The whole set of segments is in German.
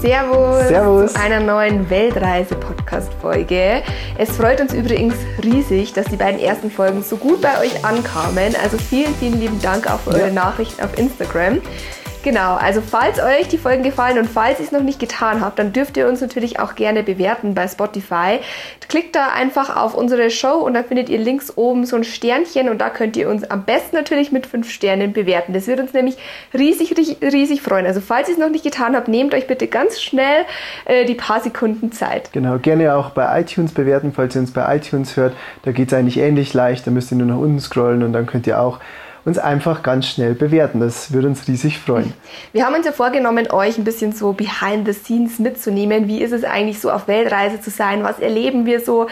Servus, Servus. zu einer neuen Weltreise-Podcast-Folge. Es freut uns übrigens riesig, dass die beiden ersten Folgen so gut bei euch ankamen. Also vielen, vielen lieben Dank auch für eure Ja. Nachrichten auf Instagram. Genau, also falls euch die Folgen gefallen und falls ihr es noch nicht getan habt, dann dürft ihr uns natürlich auch gerne bewerten bei Spotify. Klickt da einfach auf unsere Show und dann findet ihr links oben so ein Sternchen und da könnt ihr uns am besten natürlich mit fünf Sternen bewerten. Das wird uns nämlich riesig, riesig, riesig freuen. Also falls ihr es noch nicht getan habt, nehmt euch bitte ganz schnell äh, die paar Sekunden Zeit. Genau, gerne auch bei iTunes bewerten, falls ihr uns bei iTunes hört. Da geht es eigentlich ähnlich leicht. Da müsst ihr nur nach unten scrollen und dann könnt ihr auch uns einfach ganz schnell bewerten. Das würde uns riesig freuen. Wir haben uns ja vorgenommen, euch ein bisschen so behind the scenes mitzunehmen. Wie ist es eigentlich so auf Weltreise zu sein? Was erleben wir so?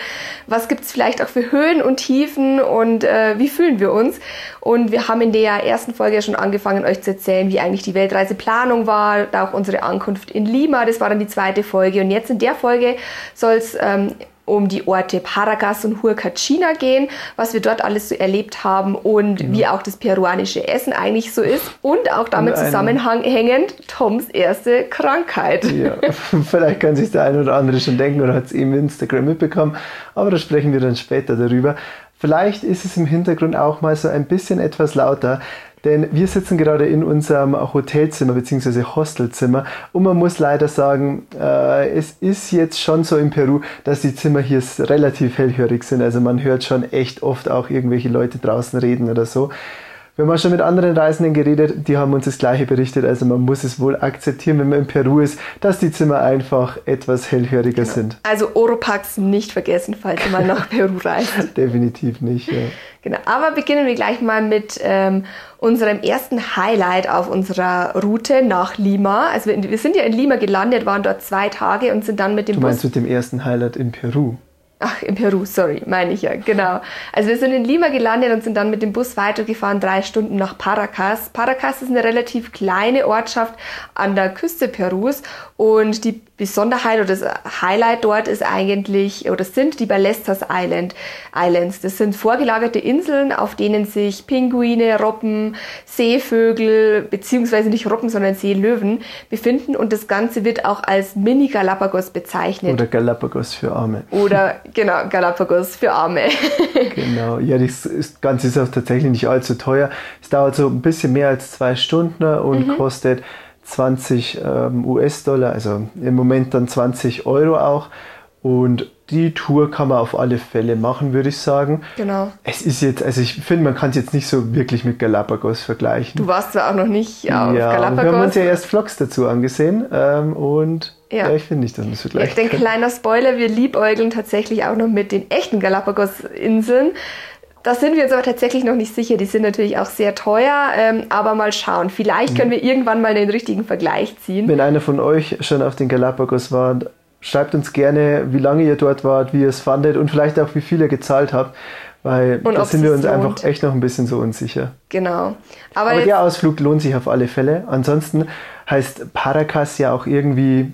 Was gibt es vielleicht auch für Höhen und Tiefen und äh, wie fühlen wir uns? Und wir haben in der ersten Folge schon angefangen, euch zu erzählen, wie eigentlich die Weltreiseplanung war, da auch unsere Ankunft in Lima. Das war dann die zweite Folge. Und jetzt in der Folge soll es ähm, um die Orte Paracas und Huacachina gehen, was wir dort alles so erlebt haben und wie auch das peruanische Essen eigentlich so ist und auch damit Und zusammenhängend Toms erste Krankheit. Ja, vielleicht kann sich der eine oder andere schon denken oder hat es eben Instagram mitbekommen, aber da sprechen wir dann später darüber. Vielleicht ist es im Hintergrund auch mal so ein bisschen etwas lauter, denn wir sitzen gerade in unserem Hotelzimmer bzw. Hostelzimmer und man muss leider sagen, äh, es ist jetzt schon so in Peru, dass die Zimmer hier relativ hellhörig sind. Also man hört schon echt oft auch irgendwelche Leute draußen reden oder so. Wir haben auch schon mit anderen Reisenden geredet, die haben uns das Gleiche berichtet. Also man muss es wohl akzeptieren, wenn man in Peru ist, dass die Zimmer einfach etwas hellhöriger sind. Also Oropax nicht vergessen, falls mal nach Peru reist. Definitiv nicht. Ja. Genau. Aber beginnen wir gleich mal mit ähm, unserem ersten Highlight auf unserer Route nach Lima. Also wir, wir sind ja in Lima gelandet, waren dort zwei Tage und sind dann mit dem Du Bus meinst mit dem ersten Highlight in Peru? Ach, in Peru, sorry, meine ich ja, genau. Also wir sind in Lima gelandet und sind dann mit dem Bus weitergefahren, drei Stunden nach Paracas. Paracas ist eine relativ kleine Ortschaft an der Küste Perus und die Besonderheit oder das Highlight dort ist eigentlich, oder sind die Ballestas Island, Islands. Das sind vorgelagerte Inseln, auf denen sich Pinguine, Robben, Seevögel, beziehungsweise nicht Robben, sondern Seelöwen befinden und das Ganze wird auch als Mini-Galapagos bezeichnet. Oder Galapagos für Arme. Oder genau, Galapagos für Arme. Genau, ja, das Ganze ist auch tatsächlich nicht allzu teuer. Es dauert so ein bisschen mehr als zwei Stunden und Mhm. kostet 20 ähm, US-Dollar, also im Moment dann 20 Euro auch. Und die Tour kann man auf alle Fälle machen, würde ich sagen. genau. Es ist jetzt, also ich finde, man kann es jetzt nicht so wirklich mit Galapagos vergleichen. Du warst zwar auch noch nicht auf ja, und wir haben Galapagos. uns ja erst Vlogs dazu angesehen ähm, und Ja. ja. ich finde nicht, dass man es vergleichen Jetzt ein kann. kleiner Spoiler, wir liebäugeln tatsächlich auch noch mit den echten Galapagos-Inseln. Da sind wir uns aber tatsächlich noch nicht sicher. Die sind natürlich auch sehr teuer, ähm, aber mal schauen. Vielleicht können wir irgendwann mal den richtigen Vergleich ziehen. Wenn einer von euch schon auf den Galapagos war, schreibt uns gerne, wie lange ihr dort wart, wie ihr es fandet und vielleicht auch, wie viel ihr gezahlt habt, weil Und da sind wir uns lohnt. einfach echt noch ein bisschen so unsicher. Genau. Aber, Aber der Ausflug lohnt sich auf alle Fälle. Ansonsten heißt Paracas ja auch irgendwie,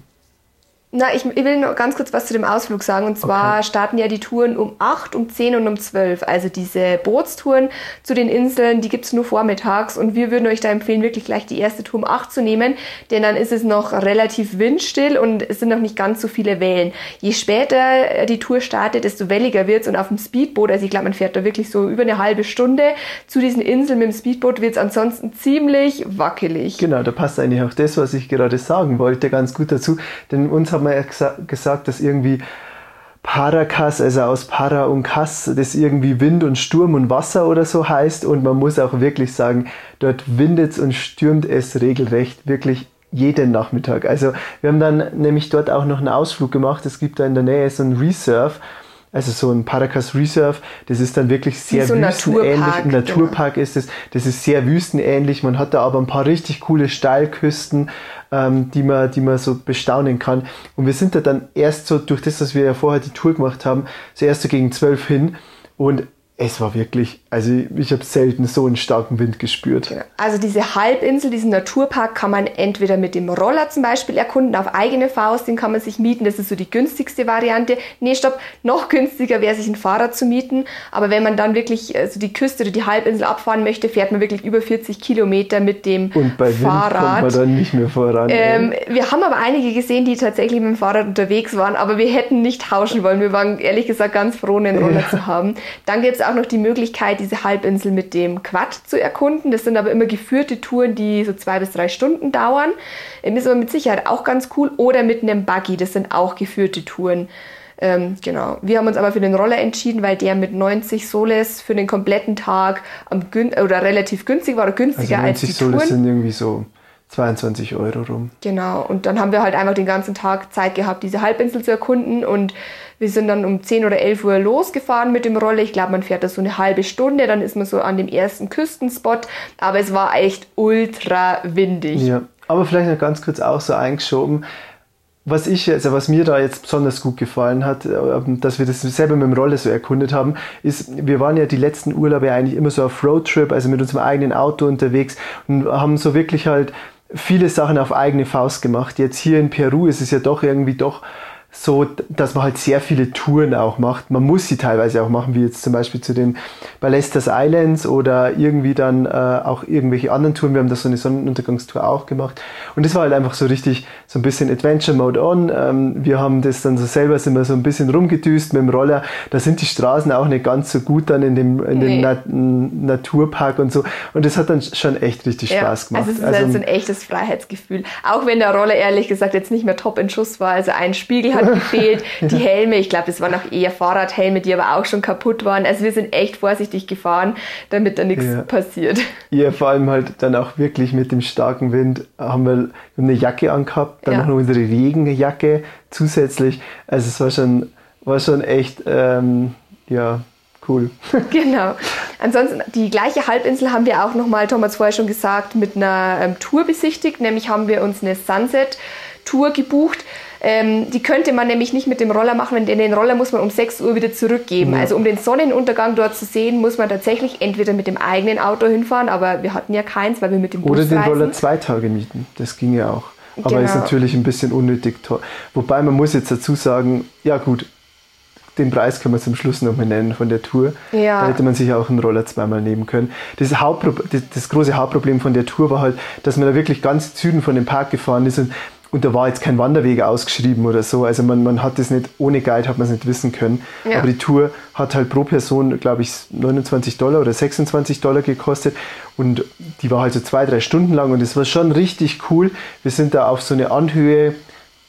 na, ich, ich will noch ganz kurz was zu dem Ausflug sagen. Und zwar Okay. starten ja die Touren um 8, um 10 und um 12. Also diese Bootstouren zu den Inseln, die gibt's nur vormittags. Und wir würden euch da empfehlen, wirklich gleich die erste Tour um 8 zu nehmen. Denn dann ist es noch relativ windstill und es sind noch nicht ganz so viele Wellen. Je später äh, die Tour startet, desto welliger wird's. Und auf dem Speedboot, also ich glaube, man fährt da wirklich so über eine halbe Stunde zu diesen Inseln mit dem Speedboot, wird's ansonsten ziemlich wackelig. genau, da passt eigentlich auch das, was ich gerade sagen wollte, ganz gut dazu. Denn uns hat man ja gesa gesagt, dass irgendwie Paracas, also aus Para und Kas, das irgendwie Wind und Sturm und Wasser oder so heißt. Und man muss auch wirklich sagen, dort windet und stürmt es regelrecht, wirklich jeden Nachmittag. Also wir haben dann nämlich dort auch noch einen Ausflug gemacht. Es gibt da in der Nähe so ein Reserve, also so ein Paracas Reserve. Das ist dann wirklich sehr so ein wüstenähnlich. Naturpark, Ein Naturpark ist es. Das ist sehr wüstenähnlich. Man hat da aber ein paar richtig coole Steilküsten, ähm, die, man, die man so bestaunen kann. Und wir sind da dann erst so, durch das, dass wir ja vorher die Tour gemacht haben, zuerst so gegen zwölf hin. Und es war wirklich, also ich habe selten so einen starken Wind gespürt. Genau. Also diese Halbinsel, diesen Naturpark kann man entweder mit dem Roller zum Beispiel erkunden, auf eigene Faust, den kann man sich mieten, das ist so die günstigste Variante. Nee, stopp, noch günstiger wäre sich ein Fahrrad zu mieten, aber wenn man dann wirklich also die Küste oder die Halbinsel abfahren möchte, fährt man wirklich über 40 Kilometer mit dem Und bei Fahrrad. Wind kommt man dann nicht mehr voran. Ähm, wir haben aber einige gesehen, die tatsächlich mit dem Fahrrad unterwegs waren, aber wir hätten nicht tauschen wollen. Wir waren ehrlich gesagt ganz froh, einen Roller ja. zu haben. Dann gibt es auch noch die Möglichkeit, diese Halbinsel mit dem Quad zu erkunden. Das sind aber immer geführte Touren, die so zwei bis drei Stunden dauern. Ist aber mit Sicherheit auch ganz cool. Oder mit einem Buggy, das sind auch geführte Touren. Ähm, genau. Wir haben uns aber für den Roller entschieden, weil der mit 90 Soles für den kompletten Tag am gün oder relativ günstig war oder günstiger also 90 als die Soles Touren. sind irgendwie so 22 Euro rum. Genau, und dann haben wir halt einfach den ganzen Tag Zeit gehabt, diese Halbinsel zu erkunden und wir sind dann um 10 oder 11 Uhr losgefahren mit dem Roller. Ich glaube, man fährt da so eine halbe Stunde, dann ist man so an dem ersten Küstenspot, aber es war echt ultra windig. Ja, aber vielleicht noch ganz kurz auch so eingeschoben, was ich, also was mir da jetzt besonders gut gefallen hat, ähm, dass wir das selber mit dem Roller so erkundet haben, ist, wir waren ja die letzten Urlaube eigentlich immer so auf Roadtrip, also mit unserem eigenen Auto unterwegs und haben so wirklich halt viele Sachen auf eigene Faust gemacht. Jetzt hier in Peru ist es ja doch irgendwie doch so, dass man halt sehr viele Touren auch macht. Man muss sie teilweise auch machen, wie jetzt zum Beispiel zu den Ballestas Islands oder irgendwie dann äh, auch irgendwelche anderen Touren. Wir haben da so eine Sonnenuntergangstour auch gemacht. Und das war halt einfach so richtig so ein bisschen Adventure Mode on. Ähm, wir haben das dann so selber sind wir so ein bisschen rumgedüst mit dem Roller. Da sind die Straßen auch nicht ganz so gut dann in dem, in nee. dem Na Naturpark und so. Und das hat dann schon echt richtig ja, Spaß gemacht. Also es ist also, halt so ein echtes Freiheitsgefühl. Auch wenn der Roller ehrlich gesagt jetzt nicht mehr top in Schuss war. Also ein Spiegel hat gefehlt. Die Helme, ich glaube, das waren auch eher Fahrradhelme, die aber auch schon kaputt waren. Also wir sind echt vorsichtig gefahren, damit da nichts ja. passiert. Ja, vor allem halt dann auch wirklich mit dem starken Wind haben wir eine Jacke angehabt, dann ja. noch unsere Regenjacke zusätzlich. Also es war schon, war schon echt, ähm, ja, cool. genau. Ansonsten, die gleiche Halbinsel haben wir auch nochmal, Thomas vorher schon gesagt, mit einer ähm, Tour besichtigt. Nämlich haben wir uns eine Sunset-Tour gebucht. Ähm, die könnte man nämlich nicht mit dem Roller machen, denn den Roller muss man um 6 Uhr wieder zurückgeben. Ja. Also um den Sonnenuntergang dort zu sehen, muss man tatsächlich entweder mit dem eigenen Auto hinfahren, aber wir hatten ja keins, weil wir mit dem Bus Oder den reisen. Roller zwei Tage mieten, das ging ja auch. Aber genau. ist natürlich ein bisschen unnötig teuer. Wobei man muss jetzt dazu sagen, ja gut, den Preis können wir zum Schluss nochmal nennen von der Tour. Ja. Da hätte man sich auch einen Roller zweimal nehmen können. Das, Hauptpro das, das große Hauptproblem von der Tour war halt, dass man da wirklich ganz Süden von dem Park gefahren ist und und da war jetzt kein Wanderweg ausgeschrieben oder so. Also man, man hat das nicht, ohne Guide hat man es nicht wissen können. Ja. Aber die Tour hat halt pro Person, glaube ich, 29 Dollar oder 26 Dollar gekostet. Und die war halt so zwei, drei Stunden lang und es war schon richtig cool. Wir sind da auf so eine Anhöhe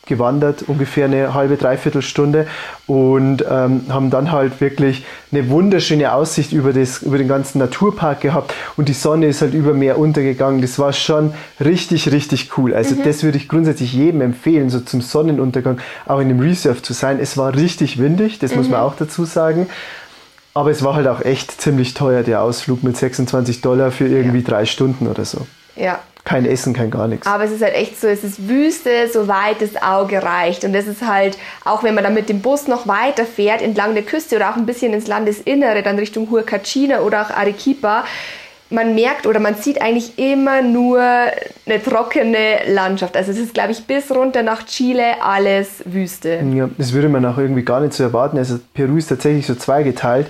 gewandert, ungefähr eine halbe, dreiviertel Stunde und ähm, haben dann halt wirklich eine wunderschöne Aussicht über, das, über den ganzen Naturpark gehabt und die Sonne ist halt über Meer untergegangen. Das war schon richtig, richtig cool. Also mhm. das würde ich grundsätzlich jedem empfehlen, so zum Sonnenuntergang auch in dem Reserve zu sein. Es war richtig windig, das mhm. muss man mhm. auch dazu sagen. Aber es war halt auch echt ziemlich teuer, der Ausflug mit 26 Dollar für irgendwie ja. drei Stunden oder so. Ja, kein Essen, kein gar nichts. Aber es ist halt echt so, es ist Wüste, soweit das Auge reicht. Und das ist halt, auch wenn man dann mit dem Bus noch weiter fährt, entlang der Küste oder auch ein bisschen ins Landesinnere, dann Richtung Huacachina oder auch Arequipa, man merkt oder man sieht eigentlich immer nur eine trockene Landschaft. Also es ist, glaube ich, bis runter nach Chile alles Wüste. Ja, das würde man auch irgendwie gar nicht so erwarten. Also Peru ist tatsächlich so zweigeteilt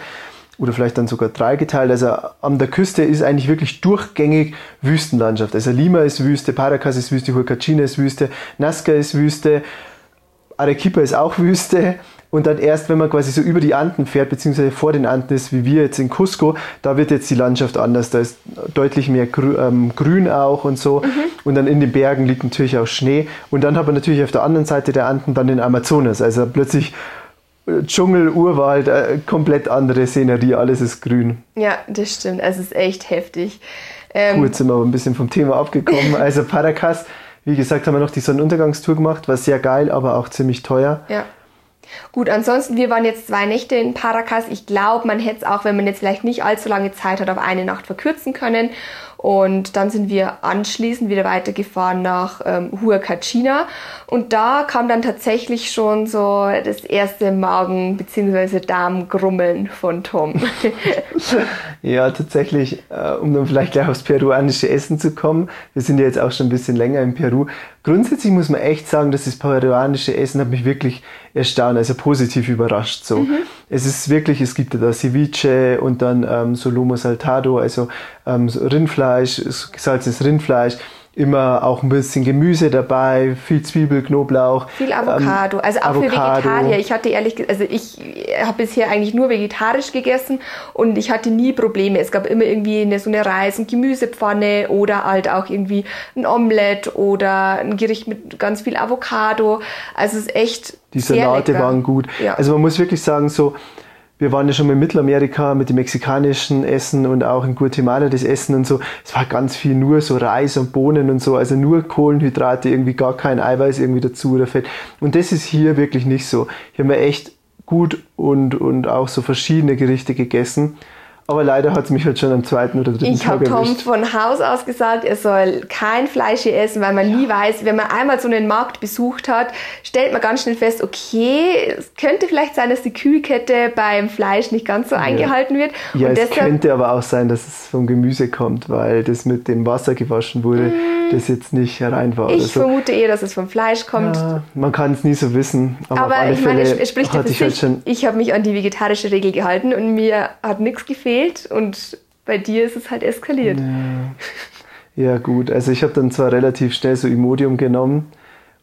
oder vielleicht dann sogar dreigeteilt. Also an der Küste ist eigentlich wirklich durchgängig Wüstenlandschaft. Also Lima ist Wüste, Paracas ist Wüste, Huacachina ist Wüste, Nazca ist Wüste, Arequipa ist auch Wüste. Und dann erst, wenn man quasi so über die Anden fährt, beziehungsweise vor den Anden ist, wie wir jetzt in Cusco, da wird jetzt die Landschaft anders. Da ist deutlich mehr Grü ähm, Grün auch und so. Mhm. Und dann in den Bergen liegt natürlich auch Schnee. Und dann hat man natürlich auf der anderen Seite der Anden dann den Amazonas. Also plötzlich Dschungel, Urwald, äh, komplett andere Szenerie, alles ist grün. Ja, das stimmt. Es ist echt heftig. Ähm, Gut, sind wir aber ein bisschen vom Thema abgekommen. Also Paracas, wie gesagt, haben wir noch die Sonnenuntergangstour gemacht, war sehr geil, aber auch ziemlich teuer. Ja. Gut, ansonsten, wir waren jetzt zwei Nächte in Paracas. Ich glaube, man hätte es auch, wenn man jetzt vielleicht nicht allzu lange Zeit hat, auf eine Nacht verkürzen können. Und dann sind wir anschließend wieder weitergefahren nach ähm, Huacachina. Und da kam dann tatsächlich schon so das erste Magen- bzw. Darmgrummeln von Tom. ja, tatsächlich, äh, um dann vielleicht gleich aufs peruanische Essen zu kommen. Wir sind ja jetzt auch schon ein bisschen länger in Peru. Grundsätzlich muss man echt sagen, dass das peruanische Essen hat mich wirklich erstaunt, also positiv überrascht. So. Mhm. Es ist wirklich, es gibt da Ceviche und dann ähm, so Lomo Saltado, also ähm, Rindfleisch, gesalzenes Rindfleisch immer auch ein bisschen Gemüse dabei, viel Zwiebel, Knoblauch. Viel Avocado, ähm, also auch Avocado. für Vegetarier. Ich hatte ehrlich, also ich habe bisher eigentlich nur vegetarisch gegessen und ich hatte nie Probleme. Es gab immer irgendwie eine, so eine Reis- und Gemüsepfanne oder halt auch irgendwie ein Omelett oder ein Gericht mit ganz viel Avocado. Also es ist echt Die Salate waren gut. Ja. Also man muss wirklich sagen, so wir waren ja schon mal in Mittelamerika mit dem mexikanischen Essen und auch in Guatemala das Essen und so. Es war ganz viel nur so Reis und Bohnen und so, also nur Kohlenhydrate, irgendwie gar kein Eiweiß irgendwie dazu oder Fett. Und das ist hier wirklich nicht so. Hier haben wir echt gut und, und auch so verschiedene Gerichte gegessen. Aber leider hat es mich halt schon am zweiten oder dritten ich Tag. Ich habe Tom von Haus aus gesagt, er soll kein Fleisch hier essen, weil man ja. nie weiß, wenn man einmal so einen Markt besucht hat, stellt man ganz schnell fest, okay, es könnte vielleicht sein, dass die Kühlkette beim Fleisch nicht ganz so ja. eingehalten wird. Ja, Und es könnte aber auch sein, dass es vom Gemüse kommt, weil das mit dem Wasser gewaschen wurde, mm. Das jetzt nicht rein war. Ich so. vermute eher, dass es vom Fleisch kommt. Ja, man kann es nie so wissen. Aber, aber ich meine, es spricht ja für sich. Halt ich habe mich an die vegetarische Regel gehalten und mir hat nichts gefehlt gefehlt und bei dir ist es halt eskaliert. Ja, ja gut. Also ich habe dann zwar relativ schnell so Imodium genommen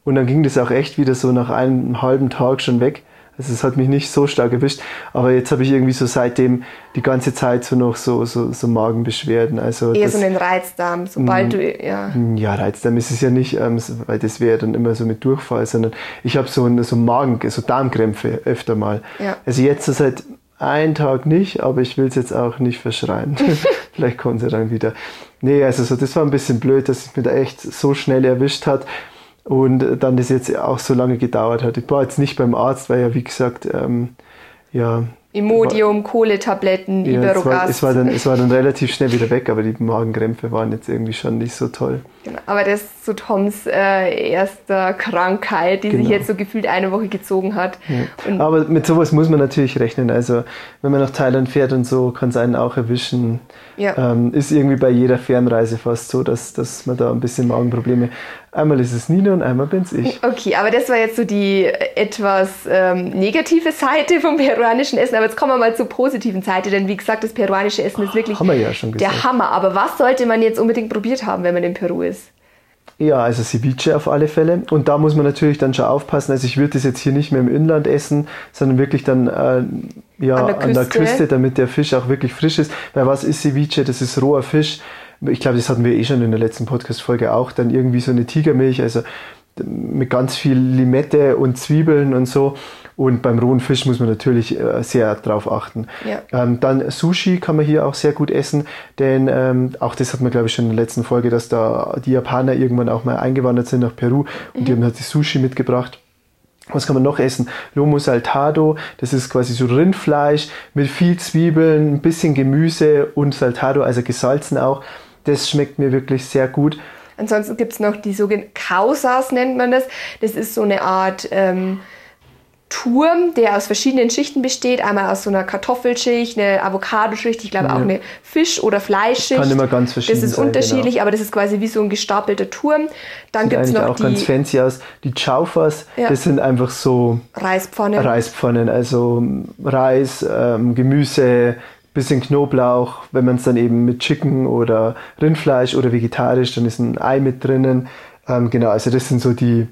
und dann ging das auch echt wieder so nach einem halben Tag schon weg. Also es hat mich nicht so stark erwischt, aber jetzt habe ich irgendwie so seitdem die ganze Zeit so noch so, so, so Magenbeschwerden. Also Eher das, so einen Reizdarm, sobald du, ja. Ja, Reizdarm ist es ja nicht, ähm, weil das wäre dann immer so mit Durchfall, sondern ich habe so, so Magen, so Darmkrämpfe öfter mal. Ja. Also jetzt so seit einen Tag nicht, aber ich will es jetzt auch nicht verschreien. Vielleicht kommen sie dann wieder. Nee, also so, das war ein bisschen blöd, dass es mir da echt so schnell erwischt hat und dann das jetzt auch so lange gedauert hat. Ich war jetzt nicht beim Arzt, weil ja, wie gesagt, ähm, ja, Imodium, Kohletabletten, ja, Iberogast. Es war, es, war dann, es war dann relativ schnell wieder weg, aber die Magenkrämpfe waren jetzt irgendwie schon nicht so toll. Genau, aber das ist so Toms äh, erste Krankheit, die genau. sich jetzt so gefühlt eine Woche gezogen hat. Ja. Aber mit sowas muss man natürlich rechnen. Also wenn man nach Thailand fährt und so, kann es einen auch erwischen. Ja. Ähm, ist irgendwie bei jeder Fernreise fast so, dass, dass man da ein bisschen Magenprobleme Einmal ist es Nina und einmal bin's ich. Okay, aber das war jetzt so die etwas ähm, negative Seite vom peruanischen Essen. Aber jetzt kommen wir mal zur positiven Seite, denn wie gesagt, das peruanische Essen ist wirklich Hammer ja der Hammer. Aber was sollte man jetzt unbedingt probiert haben, wenn man in Peru ist? Ja, also Ceviche auf alle Fälle. Und da muss man natürlich dann schon aufpassen. Also ich würde das jetzt hier nicht mehr im Inland essen, sondern wirklich dann äh, ja, an der, an der, Küste, damit der Fisch auch wirklich frisch ist. Weil was ist Ceviche? Das ist roher Fisch ich glaube, das hatten wir eh schon in der letzten Podcast-Folge auch, dann irgendwie so eine Tigermilch, also mit ganz viel Limette und Zwiebeln und so. Und beim rohen Fisch muss man natürlich äh, sehr drauf achten. Ja. Ähm, dann Sushi kann man hier auch sehr gut essen, denn ähm, auch das hat man, glaube ich, schon in der letzten Folge, dass da die Japaner irgendwann auch mal eingewandert sind nach Peru und mhm. die haben halt die Sushi mitgebracht. Was kann man noch essen? Lomo Saltado, das ist quasi so Rindfleisch mit viel Zwiebeln, ein bisschen Gemüse und Saltado, also gesalzen auch. Das schmeckt mir wirklich sehr gut. Ansonsten gibt es noch die sogenannten Kausas, nennt man das. Das ist so eine Art ähm, Turm, der aus verschiedenen Schichten besteht. Einmal aus so einer Kartoffelschicht, eine Avocadoschicht, ich glaube ja. auch eine Fisch- oder Fleischschicht. Das kann immer ganz verschieden Das ist sein, unterschiedlich, genau. aber das ist quasi wie so ein gestapelter Turm. Dann gibt es noch auch die, ganz fancy aus. Die Chaufas, ja. das sind einfach so Reispfannen. Reispfannen, also Reis, ähm, Gemüse, bisschen Knoblauch, wenn man es dann eben mit Chicken oder Rindfleisch oder vegetarisch, dann ist ein Ei mit drinnen. Ähm, genau, also das sind so die,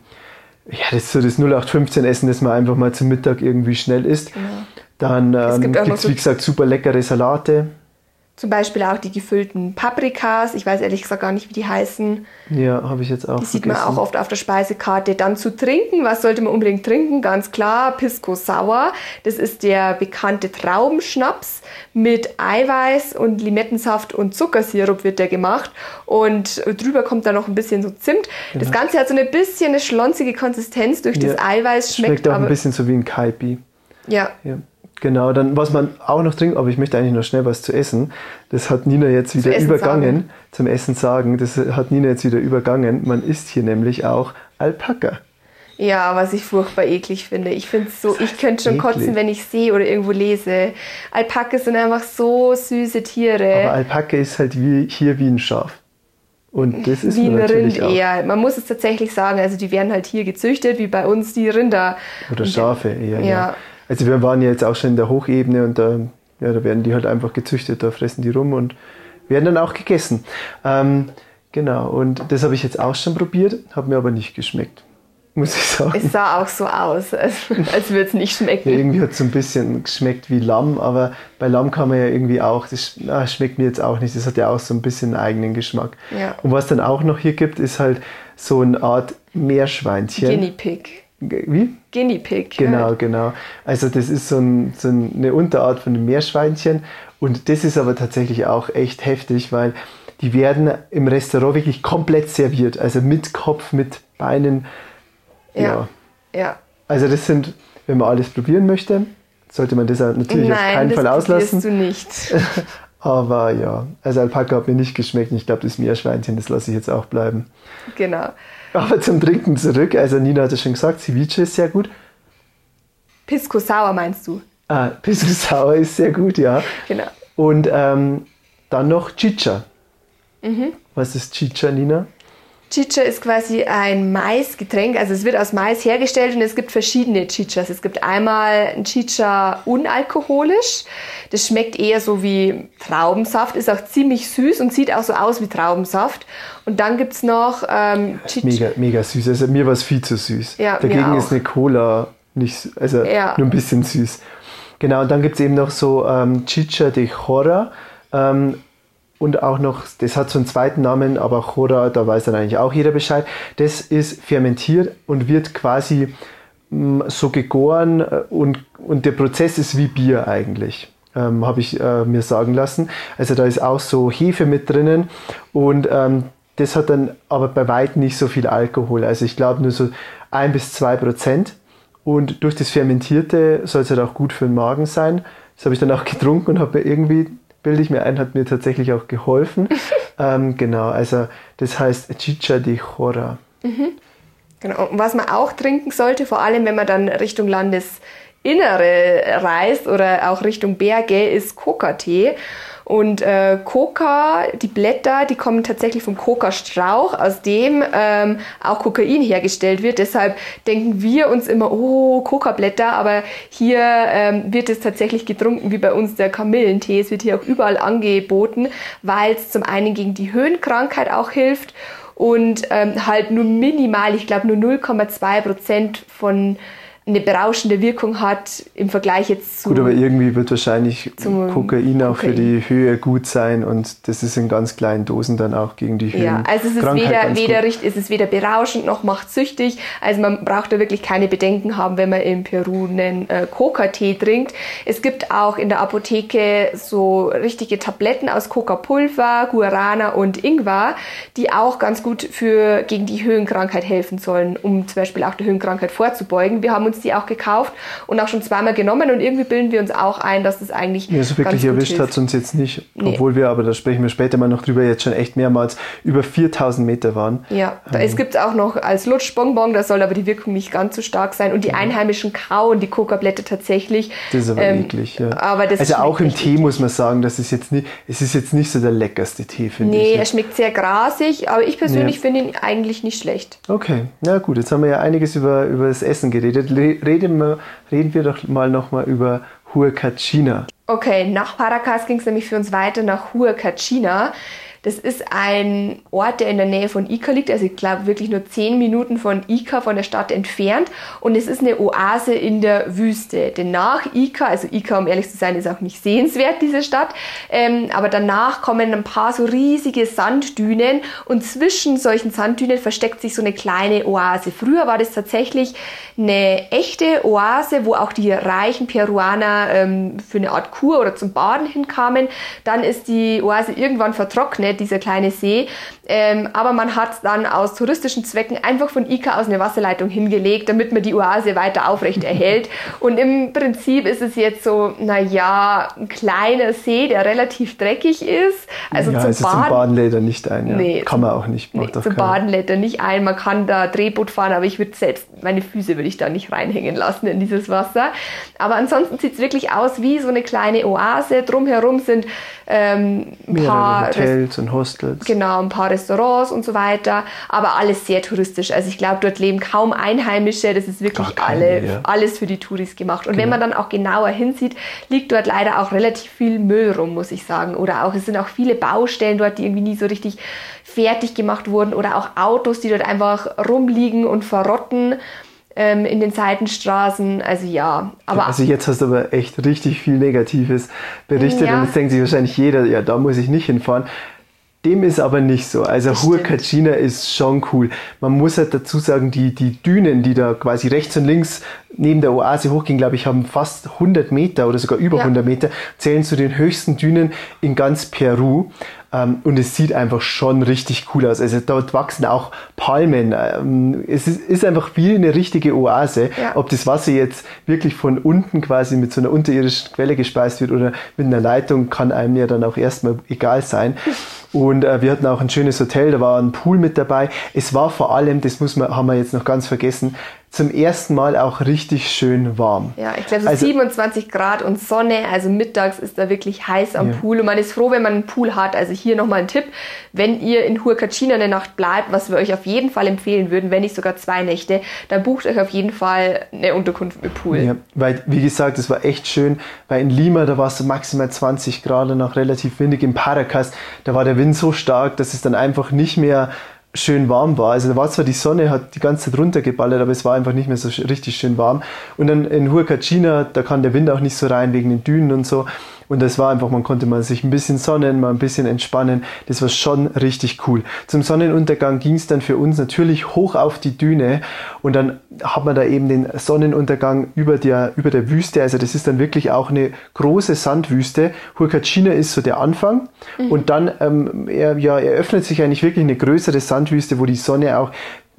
ja, das ist so das 0815 Essen, das man einfach mal zum Mittag irgendwie schnell isst. Genau. Dann ähm, gibt es, wie gesagt, super leckere Salate. Zum Beispiel auch die gefüllten Paprikas. Ich weiß ehrlich gesagt gar nicht, wie die heißen. Ja, habe ich jetzt auch Die sieht man auch oft auf der Speisekarte. Dann zu trinken. Was sollte man unbedingt trinken? Ganz klar, Pisco Sour. Das ist der bekannte Traubenschnaps mit Eiweiß und Limettensaft und Zuckersirup wird der gemacht. Und drüber kommt dann noch ein bisschen so Zimt. Genau. Das Ganze hat so ein bisschen eine schlonzige Konsistenz durch ja. das Eiweiß. Schmeckt, schmeckt auch ein bisschen so wie ein Kaipi. Ja. ja. Genau, dann was man auch noch trinkt, aber ich möchte eigentlich noch schnell was zu essen. Das hat Nina jetzt wieder übergangen, sagen. zum Essen sagen. Das hat Nina jetzt wieder übergangen. Man isst hier nämlich auch Alpaka. Ja, was ich furchtbar eklig finde. Ich finde so, ich könnte schon eklig. kotzen, wenn ich sehe oder irgendwo lese. Alpaka sind einfach so süße Tiere. Aber Alpaka ist halt wie, hier wie ein Schaf. Und das ist wie ein Rind auch. eher. Man muss es tatsächlich sagen, also die werden halt hier gezüchtet, wie bei uns die Rinder. Oder Schafe eher. Ja. ja. Also wir waren ja jetzt auch schon in der Hochebene und da, ja, da werden die halt einfach gezüchtet, da fressen die rum und werden dann auch gegessen. Ähm, genau, und das habe ich jetzt auch schon probiert, hat mir aber nicht geschmeckt. Muss ich sagen. Es sah auch so aus, als, als würde es nicht schmecken. Ja, irgendwie hat es so ein bisschen geschmeckt wie Lamm, aber bei Lamm kann man ja irgendwie auch, das na, schmeckt mir jetzt auch nicht, das hat ja auch so ein bisschen einen eigenen Geschmack. Ja. Und was dann auch noch hier gibt, ist halt so eine Art Meerschweinchen. Guinea Pig. Wie? Guinea Pig. Genau, genau. Also das ist so, ein, so eine Unterart von einem Meerschweinchen und das ist aber tatsächlich auch echt heftig, weil die werden im Restaurant wirklich komplett serviert, also mit Kopf, mit Beinen. Ja. Ja. ja. Also das sind, wenn man alles probieren möchte, sollte man das natürlich Nein, auf keinen Fall auslassen. Das du nicht. Aber ja, also Alpaka hat mir nicht geschmeckt. Ich glaube, das Meerschweinchen, das lasse ich jetzt auch bleiben. Genau. Aber zum Trinken zurück. Also Nina hat es schon gesagt, Ceviche ist sehr gut. Pisco Sour meinst du? Ah, Pisco Sour ist sehr gut, ja. Genau. Und ähm, dann noch Chicha. Mhm. Was ist Chicha, Nina? Chicha ist quasi ein Maisgetränk, also es wird aus Mais hergestellt und es gibt verschiedene Chichas. Es gibt einmal ein Chicha unalkoholisch, das schmeckt eher so wie Traubensaft, ist auch ziemlich süß und sieht auch so aus wie Traubensaft. Und dann gibt es noch ähm, Chicha. Mega, mega süß, also mir war es viel zu süß. Ja, Dagegen ist eine Cola nicht, also ja. nur ein bisschen süß. Genau, und dann gibt es eben noch so ähm, Chicha de Jora. Ähm, und auch noch, das hat so einen zweiten Namen, aber Chora, da weiß dann eigentlich auch jeder Bescheid. Das ist fermentiert und wird quasi mh, mm, so gegoren äh, und, und der Prozess ist wie Bier eigentlich. Ähm, habe ich äh, mir sagen lassen. Also da ist auch so Hefe mit drinnen und ähm, das hat dann aber bei weitem nicht so viel Alkohol. Also ich glaube nur so ein bis zwei Prozent. Und durch das Fermentierte soll es halt auch gut für den Magen sein. Das habe ich dann auch getrunken und habe irgendwie bilde ich mir ein, hat mir tatsächlich auch geholfen. ähm, genau, also das heißt Chicha de Chora. Mhm. Genau, und was man auch trinken sollte, vor allem wenn man dann Richtung Landesinnere reist oder auch Richtung Berge, ist Coca-Tee. Und äh, Coca, die Blätter, die kommen tatsächlich vom Coca-Strauch, aus dem ähm, auch Kokain hergestellt wird. Deshalb denken wir uns immer, oh, Coca-Blätter, aber hier ähm, wird es tatsächlich getrunken, wie bei uns der Kamillentee. Es wird hier auch überall angeboten, weil es zum einen gegen die Höhenkrankheit auch hilft und ähm, halt nur minimal, ich glaube nur 0,2 Prozent von eine berauschende Wirkung hat im Vergleich jetzt zu. Gut, aber irgendwie wird wahrscheinlich Kokain auch Kokain. für die Höhe gut sein und das ist in ganz kleinen Dosen dann auch gegen die Höhe. Ja, also es ist weder, weder, ist es weder berauschend noch macht süchtig. Also man braucht da wirklich keine Bedenken haben, wenn man in Peru einen äh, Coca-Tee trinkt. Es gibt auch in der Apotheke so richtige Tabletten aus Coca-Pulver, Guarana und Ingwer, die auch ganz gut für gegen die Höhenkrankheit helfen sollen, um zum Beispiel auch der Höhenkrankheit vorzubeugen. Wir haben uns die auch gekauft und auch schon zweimal genommen und irgendwie bilden wir uns auch ein, dass das eigentlich. Ja, so wirklich erwischt hat es uns jetzt nicht, nee. obwohl wir, aber da sprechen wir später mal noch drüber, jetzt schon echt mehrmals über 4000 Meter waren. Ja, ähm. es gibt auch noch als Lutschbonbon, da soll aber die Wirkung nicht ganz so stark sein und die Einheimischen kauen die Coca-Blätter tatsächlich. Das ist aber ähm, eklig, ja. Aber das also auch im Tee muss man sagen, das ist jetzt nicht, es ist jetzt nicht so der leckerste Tee, finde nee, ich. Nee, er schmeckt sehr grasig, aber ich persönlich ja. finde ihn eigentlich nicht schlecht. Okay, na gut, jetzt haben wir ja einiges über, über das Essen geredet reden wir, reden wir doch mal nochmal über Huacachina. Okay, nach Paracas ging es nämlich für uns weiter nach Huacachina. Das ist ein Ort, der in der Nähe von Ica liegt, also ich glaube wirklich nur zehn Minuten von Ica, von der Stadt entfernt. Und es ist eine Oase in der Wüste. Denn nach Ica, also Ica, um ehrlich zu sein, ist auch nicht sehenswert, diese Stadt. Ähm, aber danach kommen ein paar so riesige Sanddünen und zwischen solchen Sanddünen versteckt sich so eine kleine Oase. Früher war das tatsächlich eine echte Oase, wo auch die reichen Peruaner ähm, für eine Art Kur oder zum Baden hinkamen. Dann ist die Oase irgendwann vertrocknet, dieser kleine See. Ähm, aber man hat dann aus touristischen Zwecken einfach von Ica aus eine Wasserleitung hingelegt, damit man die Oase weiter aufrecht erhält. Und im Prinzip ist es jetzt so, naja, ein kleiner See, der relativ dreckig ist. Also ja, zum, also Baden, zum Baden lädt er nicht ein. Ja. Nee, kann man auch nicht. Nee, zum Baden lädt er nicht ein. Man kann da Drehboot fahren, aber ich würde selbst, meine Füße würde ich da nicht reinhängen lassen in dieses Wasser. Aber ansonsten sieht es wirklich aus wie so eine kleine Oase. Drumherum sind ähm, ein Mehrere paar Hotels und Hostels. Genau, ein paar Restaurants und so weiter, aber alles sehr touristisch. Also ich glaube, dort leben kaum Einheimische, das ist wirklich keine, alle, ja. alles für die Touris gemacht. Und wenn Genau. man dann auch genauer hinsieht, liegt dort leider auch relativ viel Müll rum, muss ich sagen. Oder auch, es sind auch viele Baustellen dort, die irgendwie nie so richtig fertig gemacht wurden. Oder auch Autos, die dort einfach rumliegen und verrotten ähm, in den Seitenstraßen. Also ja, aber also jetzt hast du aber echt richtig viel Negatives berichtet Ja. und jetzt denkt sich wahrscheinlich jeder, ja, da muss ich nicht hinfahren. Dem ist aber nicht so. Also Huacachina ist schon cool. Man muss halt dazu sagen, die, die Dünen, die da quasi rechts und links neben der Oase hochgehen, glaube ich, haben fast 100 Meter oder sogar über Ja. 100 Meter, zählen zu den höchsten Dünen in ganz Peru. Ähm, und es sieht einfach schon richtig cool aus. Also dort wachsen auch Palmen. Ähm, es ist, ist einfach wie eine richtige Oase. Ja. Ob das Wasser jetzt wirklich von unten quasi mit so einer unterirdischen Quelle gespeist wird oder mit einer Leitung, kann einem ja dann auch erstmal egal sein. Und äh, wir hatten auch ein schönes Hotel, da war ein Pool mit dabei. Es war vor allem, das muss man, haben wir jetzt noch ganz vergessen, zum ersten Mal auch richtig schön warm. Ja, ich glaube so Also- 27 Grad und Sonne, also mittags ist da wirklich heiß am Ja. Pool und man ist froh, wenn man einen Pool hat. Also hier nochmal ein Tipp, wenn ihr in Huacachina eine Nacht bleibt, was wir euch auf jeden Fall empfehlen würden, wenn nicht sogar zwei Nächte, dann bucht euch auf jeden Fall eine Unterkunft mit Pool. Ja, weil, wie gesagt, es war echt schön, weil in Lima, da war es so maximal 20 Grad und noch relativ windig. In Paracas, da war der Wind so stark, dass es dann einfach nicht mehr schön warm war. Also da war zwar die Sonne, hat die ganze Zeit runtergeballert, aber es war einfach nicht mehr so richtig schön warm. Und dann in Huacachina, da kann der Wind auch nicht so rein wegen den Dünen und so. Und das war einfach, man konnte mal sich ein bisschen sonnen, mal ein bisschen entspannen. Das war schon richtig cool. Zum Sonnenuntergang ging es dann für uns natürlich hoch auf die Düne und dann hat man da eben den Sonnenuntergang über der, über der Wüste. Also das ist dann wirklich auch eine große Sandwüste. Huacachina ist so der Anfang und dann ähm, er, ja, eröffnet sich eigentlich wirklich eine größere Sandwüste, wo die Sonne auch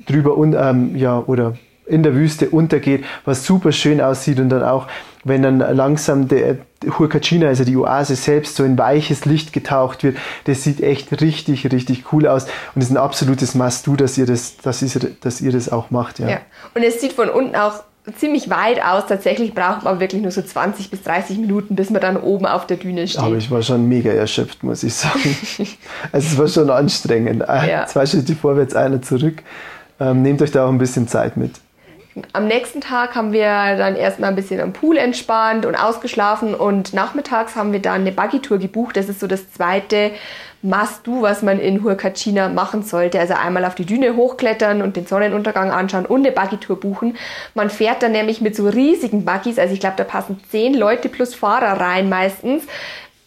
drüber und ähm, ja oder in der Wüste untergeht, was super schön aussieht und dann auch, wenn dann langsam der Huacachina, also die Oase selbst, so in weiches Licht getaucht wird, das sieht echt richtig, richtig cool aus und ist ein absolutes Must-Do, dass ihr das, dass ihr, dass ihr das auch macht, ja. Ja. Und es sieht von unten auch ziemlich weit aus. Tatsächlich braucht man wirklich nur so 20 bis 30 Minuten, bis man dann oben auf der Düne steht. Aber ich war schon mega erschöpft, muss ich sagen. also es war schon anstrengend. Ja. Zwei Schritte vorwärts, einer zurück. Ähm, nehmt euch da auch ein bisschen Zeit mit. Am nächsten Tag haben wir dann erstmal ein bisschen am Pool entspannt und ausgeschlafen und nachmittags haben wir dann eine Buggy-Tour gebucht. Das ist so das zweite Must-Do, was man in Huacachina machen sollte. Also einmal auf die Düne hochklettern und den Sonnenuntergang anschauen und eine Buggy-Tour buchen. Man fährt dann nämlich mit so riesigen Buggies, also ich glaube, da passen zehn Leute plus Fahrer rein meistens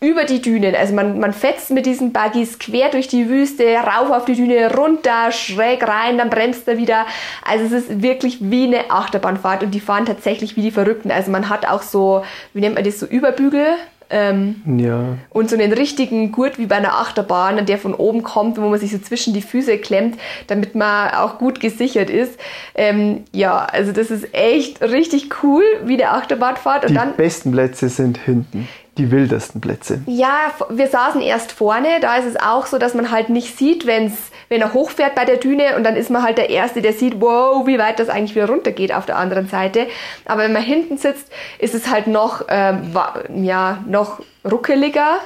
über die Dünen. Also man, man fetzt mit diesen Buggies quer durch die Wüste, rauf auf die Düne, runter, schräg rein, dann bremst er wieder. Also es ist wirklich wie eine Achterbahnfahrt und die fahren tatsächlich wie die Verrückten. Also man hat auch so, wie nennt man das, so Überbügel. Ähm, Ja. und so einen richtigen Gurt wie bei einer Achterbahn, der von oben kommt, wo man sich so zwischen die Füße klemmt, damit man auch gut gesichert ist. Ähm, ja, also das ist echt richtig cool, wie eine Achterbahnfahrt. Und Die dann besten Plätze sind hinten. Die wildesten Plätze. Ja, wir saßen erst vorne. Da ist es auch so, dass man halt nicht sieht, wenn's, wenn er hochfährt bei der Düne und dann ist man halt der Erste, der sieht, wow, wie weit das eigentlich wieder runtergeht auf der anderen Seite. Aber wenn man hinten sitzt, ist es halt noch, ähm, ja, noch ruckeliger.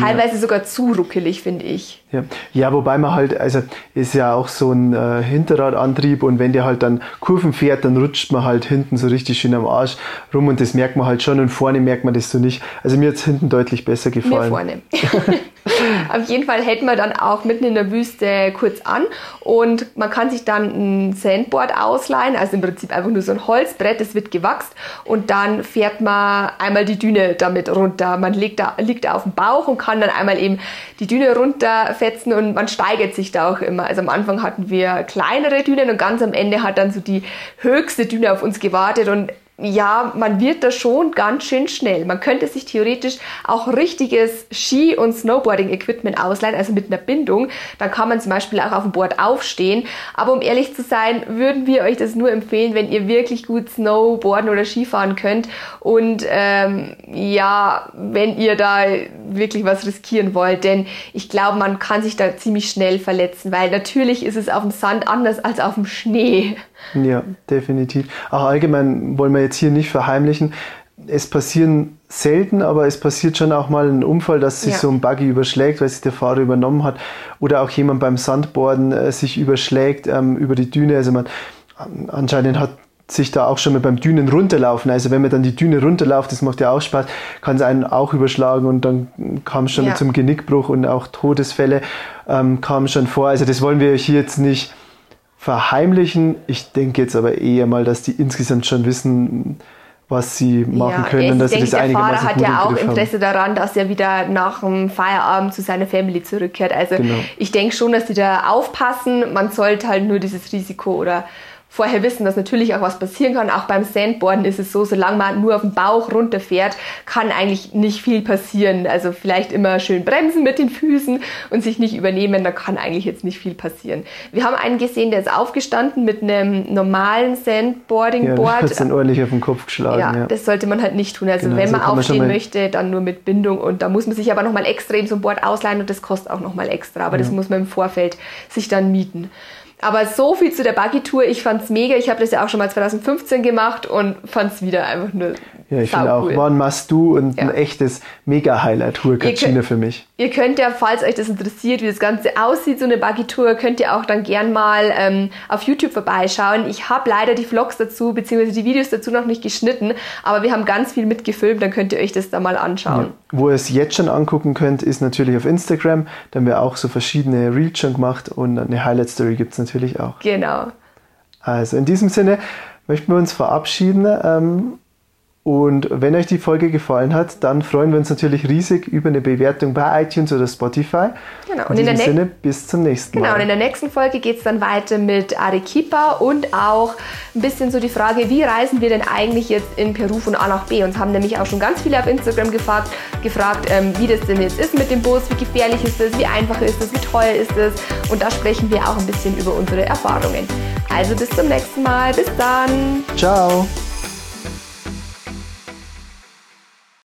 Teilweise sogar zu ruckelig, finde ich. Ja. ja, wobei man halt, also ist ja auch so ein äh, Hinterradantrieb und wenn der halt dann Kurven fährt, dann rutscht man halt hinten so richtig schön am Arsch rum und das merkt man halt schon und vorne merkt man das so nicht. Also mir hat es hinten deutlich besser Mir gefallen. vorne. Auf jeden Fall hält man dann auch mitten in der Wüste kurz an und man kann sich dann ein Sandboard ausleihen, also im Prinzip einfach nur so ein Holzbrett, das wird gewachst und dann fährt man einmal die Düne damit runter. Man liegt da, liegt da auf dem Bauch und kann dann einmal eben die Düne runterfetzen und man steigert sich da auch immer. Also am Anfang hatten wir kleinere Dünen und ganz am Ende hat dann so die höchste Düne auf uns gewartet und ja, man wird da schon ganz schön schnell. Man könnte sich theoretisch auch richtiges Ski- und Snowboarding-Equipment ausleihen, also mit einer Bindung. Dann kann man zum Beispiel auch auf dem Board aufstehen. Aber um ehrlich zu sein, würden wir euch das nur empfehlen, wenn ihr wirklich gut Snowboarden oder Skifahren könnt. Und ähm, ja, wenn ihr da wirklich was riskieren wollt. Denn ich glaube, man kann sich da ziemlich schnell verletzen, weil natürlich ist es auf dem Sand anders als auf dem Schnee. Ja, definitiv. Auch allgemein wollen wir jetzt hier nicht verheimlichen. Es passieren selten, aber es passiert schon auch mal ein Unfall, dass sich ja. so ein Buggy überschlägt, weil sich der Fahrer übernommen hat. Oder auch jemand beim Sandboarden äh, sich überschlägt ähm, über die Düne. Also man anscheinend hat sich da auch schon mal beim Dünen runterlaufen. Also wenn man dann die Düne runterläuft, das macht ja auch Spaß, kann es einen auch überschlagen und dann kam es schon ja. zum Genickbruch und auch Todesfälle ähm, kamen schon vor. Also das wollen wir euch hier jetzt nicht verheimlichen. Ich denke jetzt aber eher mal, dass die insgesamt schon wissen, was sie machen ja, können, dass denke, sie das der Fahrer hat ja auch Interesse haben. daran, dass er wieder nach dem Feierabend zu seiner Family zurückkehrt. Also genau. ich denke schon, dass sie da aufpassen. Man sollte halt nur dieses Risiko oder vorher wissen, dass natürlich auch was passieren kann. Auch beim Sandboarden ist es so, solange man nur auf dem Bauch runterfährt, kann eigentlich nicht viel passieren. Also vielleicht immer schön bremsen mit den Füßen und sich nicht übernehmen, da kann eigentlich jetzt nicht viel passieren. Wir haben einen gesehen, der ist aufgestanden mit einem normalen Sandboarding-Board. Ja, hat dann ordentlich auf den Kopf geschlagen. Ja, ja, das sollte man halt nicht tun. Also genau, wenn man so aufstehen man möchte, dann nur mit Bindung und da muss man sich aber nochmal extrem so ein Board ausleihen und das kostet auch nochmal extra. Aber ja. das muss man im Vorfeld sich dann mieten. Aber so viel zu der Buggy-Tour. Ich fand's mega. Ich habe das ja auch schon mal 2015 gemacht und fand's wieder einfach nur Ja, ich finde auch, war ein Must-Do und ein echtes Mega-Highlight Katrina für mich. Ihr könnt ja, falls euch das interessiert, wie das Ganze aussieht, so eine Buggy-Tour, könnt ihr auch dann gern mal ähm, auf YouTube vorbeischauen. Ich habe leider die Vlogs dazu, beziehungsweise die Videos dazu noch nicht geschnitten, aber wir haben ganz viel mitgefilmt, dann könnt ihr euch das da mal anschauen. Ja. Wo ihr es jetzt schon angucken könnt, ist natürlich auf Instagram. Da haben wir auch so verschiedene Reels schon gemacht und eine Highlight-Story gibt es natürlich auch. Genau. Also in diesem Sinne möchten wir uns verabschieden. Ähm, und wenn euch die Folge gefallen hat, dann freuen wir uns natürlich riesig über eine Bewertung bei iTunes oder Spotify. Genau. Und in, in diesem Sinne, bis zum nächsten genau, Mal. Genau, und in der nächsten Folge geht es dann weiter mit Arequipa und auch ein bisschen so die Frage, wie reisen wir denn eigentlich jetzt in Peru von A nach B? Uns haben nämlich auch schon ganz viele auf Instagram gefragt, gefragt ähm, wie das denn jetzt ist mit dem Bus, wie gefährlich ist es, wie einfach ist es, wie teuer ist es. Und da sprechen wir auch ein bisschen über unsere Erfahrungen. Also bis zum nächsten Mal. Bis dann. Ciao.